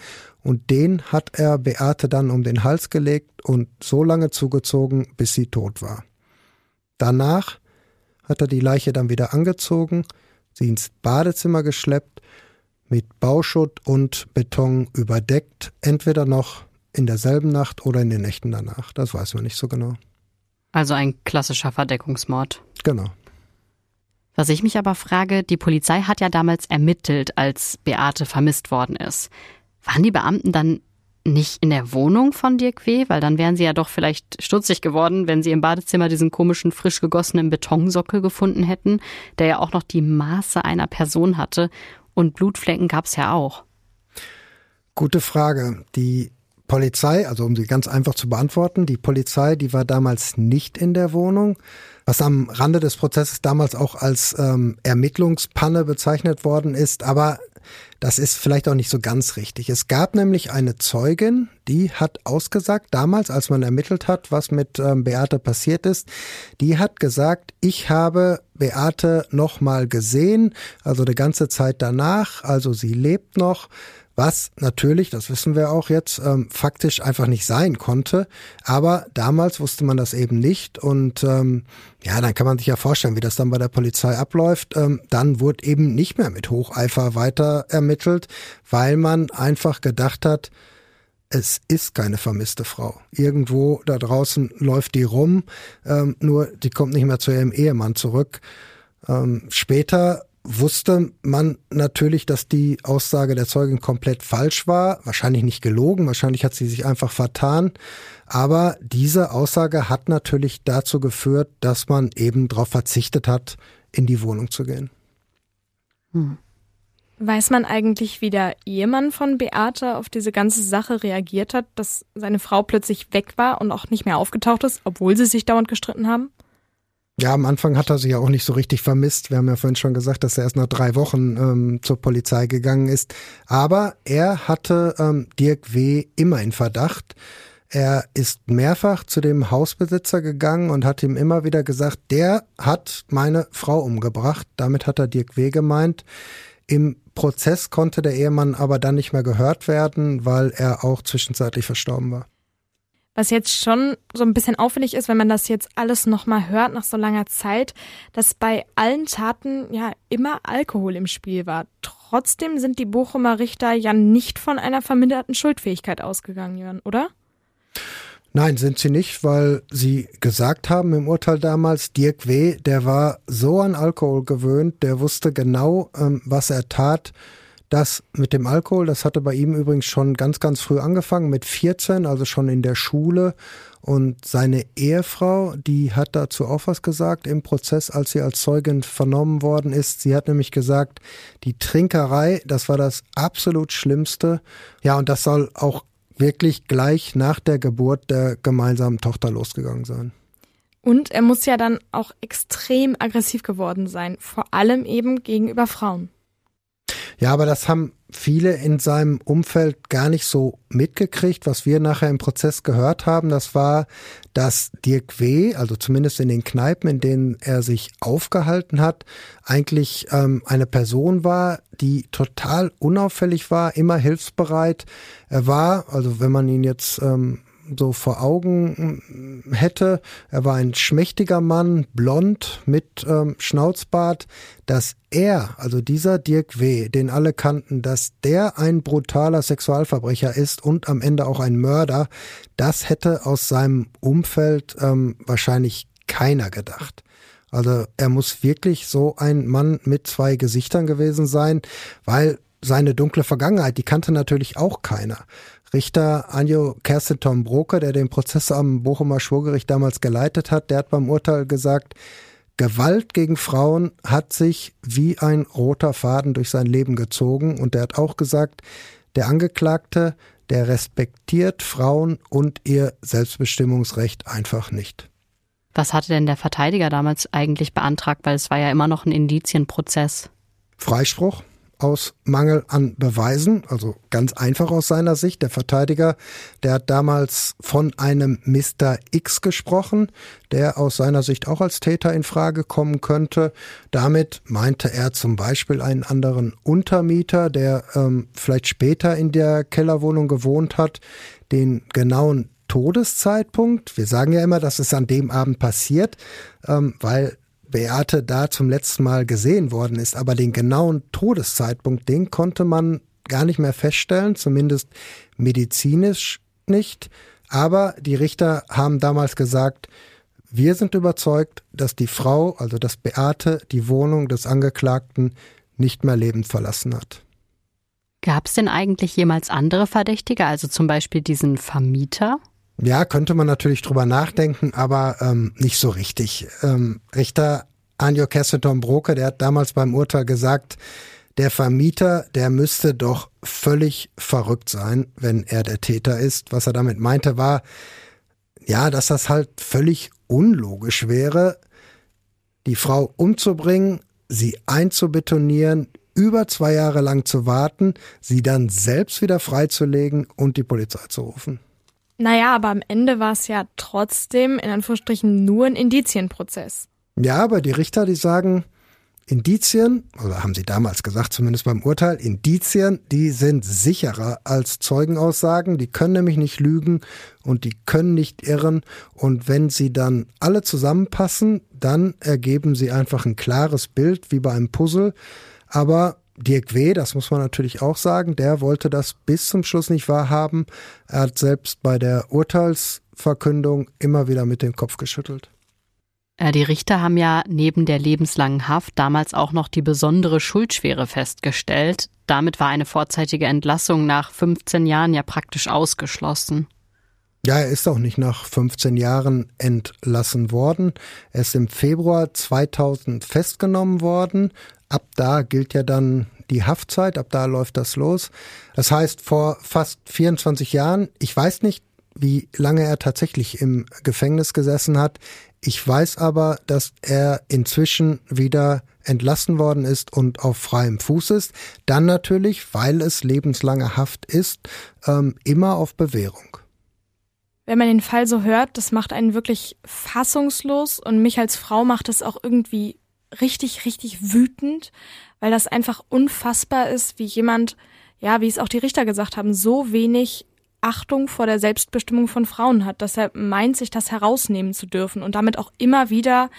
und den hat er Beate dann um den Hals gelegt und so lange zugezogen, bis sie tot war. Danach hat er die Leiche dann wieder angezogen, sie ins Badezimmer geschleppt, mit Bauschutt und Beton überdeckt, entweder noch in derselben Nacht oder in den Nächten danach. Das weiß man nicht so genau. Also ein klassischer Verdeckungsmord. Genau. Was ich mich aber frage, die Polizei hat ja damals ermittelt, als Beate vermisst worden ist. Waren die Beamten dann nicht in der Wohnung von Dirk W., weil dann wären sie ja doch vielleicht stutzig geworden, wenn sie im Badezimmer diesen komischen, frisch gegossenen Betonsockel gefunden hätten, der ja auch noch die Maße einer Person hatte und Blutflecken gab es ja auch. Gute Frage. Die Polizei, also um sie ganz einfach zu beantworten, die Polizei, die war damals nicht in der Wohnung, was am Rande des Prozesses damals auch als ähm, Ermittlungspanne bezeichnet worden ist, aber das ist vielleicht auch nicht so ganz richtig. Es gab nämlich eine Zeugin, die hat ausgesagt, damals, als man ermittelt hat, was mit ähm, Beate passiert ist, die hat gesagt, ich habe Beate noch mal gesehen, also die ganze Zeit danach, also sie lebt noch was natürlich, das wissen wir auch jetzt, ähm, faktisch einfach nicht sein konnte. Aber damals wusste man das eben nicht und ähm, ja, dann kann man sich ja vorstellen, wie das dann bei der Polizei abläuft. Ähm, dann wurde eben nicht mehr mit Hocheifer weiter ermittelt, weil man einfach gedacht hat, es ist keine vermisste Frau. Irgendwo da draußen läuft die rum, ähm, nur die kommt nicht mehr zu ihrem Ehemann zurück. Ähm, später wusste man natürlich, dass die Aussage der Zeugin komplett falsch war. Wahrscheinlich nicht gelogen, wahrscheinlich hat sie sich einfach vertan. Aber diese Aussage hat natürlich dazu geführt, dass man eben darauf verzichtet hat, in die Wohnung zu gehen. Hm. Weiß man eigentlich, wie der Ehemann von Beate auf diese ganze Sache reagiert hat, dass seine Frau plötzlich weg war und auch nicht mehr aufgetaucht ist, obwohl sie sich dauernd gestritten haben? Ja, am Anfang hat er sich ja auch nicht so richtig vermisst. Wir haben ja vorhin schon gesagt, dass er erst nach drei Wochen ähm, zur Polizei gegangen ist. Aber er hatte ähm, Dirk W. immer in Verdacht. Er ist mehrfach zu dem Hausbesitzer gegangen und hat ihm immer wieder gesagt, der hat meine Frau umgebracht. Damit hat er Dirk W. gemeint. Im Prozess konnte der Ehemann aber dann nicht mehr gehört werden, weil er auch zwischenzeitlich verstorben war. Was jetzt schon so ein bisschen auffällig ist, wenn man das jetzt alles nochmal hört nach so langer Zeit, dass bei allen Taten ja immer Alkohol im Spiel war. Trotzdem sind die Bochumer Richter ja nicht von einer verminderten Schuldfähigkeit ausgegangen, Jörn, oder? Nein, sind sie nicht, weil sie gesagt haben im Urteil damals, Dirk W., der war so an Alkohol gewöhnt, der wusste genau, ähm, was er tat das mit dem Alkohol, das hatte bei ihm übrigens schon ganz, ganz früh angefangen, mit 14, also schon in der Schule. Und seine Ehefrau, die hat dazu auch was gesagt im Prozess, als sie als Zeugin vernommen worden ist. Sie hat nämlich gesagt, die Trinkerei, das war das absolut Schlimmste. Ja, und das soll auch wirklich gleich nach der Geburt der gemeinsamen Tochter losgegangen sein. Und er muss ja dann auch extrem aggressiv geworden sein, vor allem eben gegenüber Frauen. Ja, aber das haben viele in seinem Umfeld gar nicht so mitgekriegt. Was wir nachher im Prozess gehört haben, das war, dass Dirk W., also zumindest in den Kneipen, in denen er sich aufgehalten hat, eigentlich ähm, eine Person war, die total unauffällig war, immer hilfsbereit. Er war, also wenn man ihn jetzt ähm, so vor Augen mm, hätte. Er war ein schmächtiger Mann, blond, mit ähm, Schnauzbart, dass er, also dieser Dirk W., den alle kannten, dass der ein brutaler Sexualverbrecher ist und am Ende auch ein Mörder, das hätte aus seinem Umfeld ähm, wahrscheinlich keiner gedacht. Also er muss wirklich so ein Mann mit zwei Gesichtern gewesen sein, weil seine dunkle Vergangenheit, die kannte natürlich auch keiner. Richter Anjo Kerstin Tom Broker, der den Prozess am Bochumer Schwurgericht damals geleitet hat, der hat beim Urteil gesagt, Gewalt gegen Frauen hat sich wie ein roter Faden durch sein Leben gezogen und er hat auch gesagt, der Angeklagte, der respektiert Frauen und ihr Selbstbestimmungsrecht einfach nicht. Was hatte denn der Verteidiger damals eigentlich beantragt, weil es war ja immer noch ein Indizienprozess? Freispruch aus Mangel an Beweisen, also ganz einfach aus seiner Sicht. Der Verteidiger, der hat damals von einem Mr. X gesprochen, der aus seiner Sicht auch als Täter in Frage kommen könnte. Damit meinte er zum Beispiel einen anderen Untermieter, der ähm, vielleicht später in der Kellerwohnung gewohnt hat, den genauen Todeszeitpunkt. Wir sagen ja immer, dass es an dem Abend passiert, ähm, weil Beate da zum letzten Mal gesehen worden ist, aber den genauen Todeszeitpunkt, den konnte man gar nicht mehr feststellen, zumindest medizinisch nicht. Aber die Richter haben damals gesagt, wir sind überzeugt, dass die Frau, also dass Beate, die Wohnung des Angeklagten nicht mehr lebend verlassen hat. Gab es denn eigentlich jemals andere Verdächtige, also zum Beispiel diesen Vermieter? Ja, könnte man natürlich drüber nachdenken, aber ähm, nicht so richtig. Ähm, Richter Anjo Kesseton Broke, der hat damals beim Urteil gesagt, der Vermieter, der müsste doch völlig verrückt sein, wenn er der Täter ist. Was er damit meinte, war, ja, dass das halt völlig unlogisch wäre, die Frau umzubringen, sie einzubetonieren, über zwei Jahre lang zu warten, sie dann selbst wieder freizulegen und die Polizei zu rufen. Naja, aber am Ende war es ja trotzdem in Anführungsstrichen nur ein Indizienprozess. Ja, aber die Richter, die sagen, Indizien, oder haben sie damals gesagt, zumindest beim Urteil, Indizien, die sind sicherer als Zeugenaussagen, die können nämlich nicht lügen und die können nicht irren und wenn sie dann alle zusammenpassen, dann ergeben sie einfach ein klares Bild, wie bei einem Puzzle, aber Dirk W., das muss man natürlich auch sagen, der wollte das bis zum Schluss nicht wahrhaben. Er hat selbst bei der Urteilsverkündung immer wieder mit dem Kopf geschüttelt. Die Richter haben ja neben der lebenslangen Haft damals auch noch die besondere Schuldschwere festgestellt. Damit war eine vorzeitige Entlassung nach 15 Jahren ja praktisch ausgeschlossen. Ja, er ist auch nicht nach 15 Jahren entlassen worden. Er ist im Februar 2000 festgenommen worden. Ab da gilt ja dann die Haftzeit, ab da läuft das los. Das heißt, vor fast 24 Jahren, ich weiß nicht, wie lange er tatsächlich im Gefängnis gesessen hat. Ich weiß aber, dass er inzwischen wieder entlassen worden ist und auf freiem Fuß ist. Dann natürlich, weil es lebenslange Haft ist, ähm, immer auf Bewährung. Wenn man den Fall so hört, das macht einen wirklich fassungslos und mich als Frau macht es auch irgendwie richtig, richtig wütend, weil das einfach unfassbar ist, wie jemand, ja, wie es auch die Richter gesagt haben, so wenig Achtung vor der Selbstbestimmung von Frauen hat, dass er meint, sich das herausnehmen zu dürfen und damit auch immer wieder,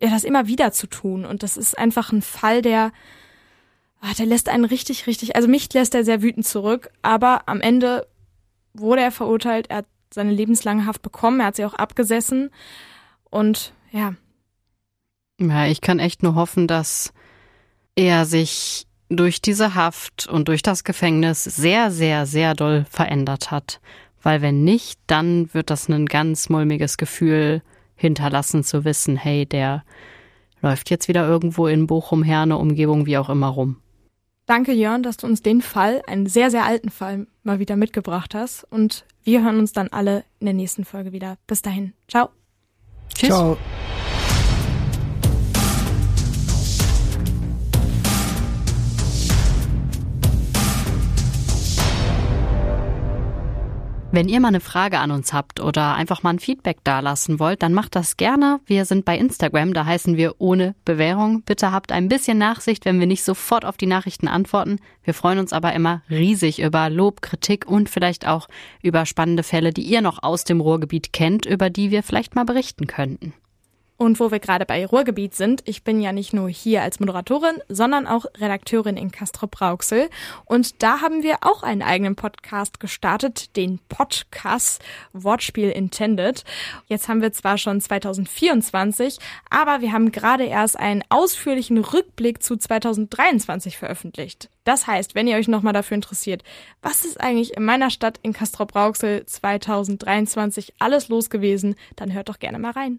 ja, das immer wieder zu tun. Und das ist einfach ein Fall, der, ah, der lässt einen richtig, richtig, also mich lässt er sehr wütend zurück, aber am Ende wurde er verurteilt, er hat seine lebenslange Haft bekommen, er hat sie auch abgesessen und ja. Ja, ich kann echt nur hoffen, dass er sich durch diese Haft und durch das Gefängnis sehr, sehr, sehr doll verändert hat. Weil wenn nicht, dann wird das ein ganz mulmiges Gefühl hinterlassen zu wissen, hey, der läuft jetzt wieder irgendwo in Bochum, Herne, Umgebung, wie auch immer rum. Danke, Jörn, dass du uns den Fall, einen sehr, sehr alten Fall, mal wieder mitgebracht hast. Und wir hören uns dann alle in der nächsten Folge wieder. Bis dahin. Ciao. Tschüss. Ciao. Wenn ihr mal eine Frage an uns habt oder einfach mal ein Feedback dalassen wollt, dann macht das gerne. Wir sind bei Instagram, da heißen wir ohne Bewährung. Bitte habt ein bisschen Nachsicht, wenn wir nicht sofort auf die Nachrichten antworten. Wir freuen uns aber immer riesig über Lob, Kritik und vielleicht auch über spannende Fälle, die ihr noch aus dem Ruhrgebiet kennt, über die wir vielleicht mal berichten könnten. Und wo wir gerade bei Ruhrgebiet sind, ich bin ja nicht nur hier als Moderatorin, sondern auch Redakteurin in Castrop-Rauxel. Und da haben wir auch einen eigenen Podcast gestartet, den Podcast Wortspiel Intended. Jetzt haben wir zwar schon 2024, aber wir haben gerade erst einen ausführlichen Rückblick zu 2023 veröffentlicht. Das heißt, wenn ihr euch nochmal dafür interessiert, was ist eigentlich in meiner Stadt in Castrop-Rauxel 2023 alles los gewesen, dann hört doch gerne mal rein.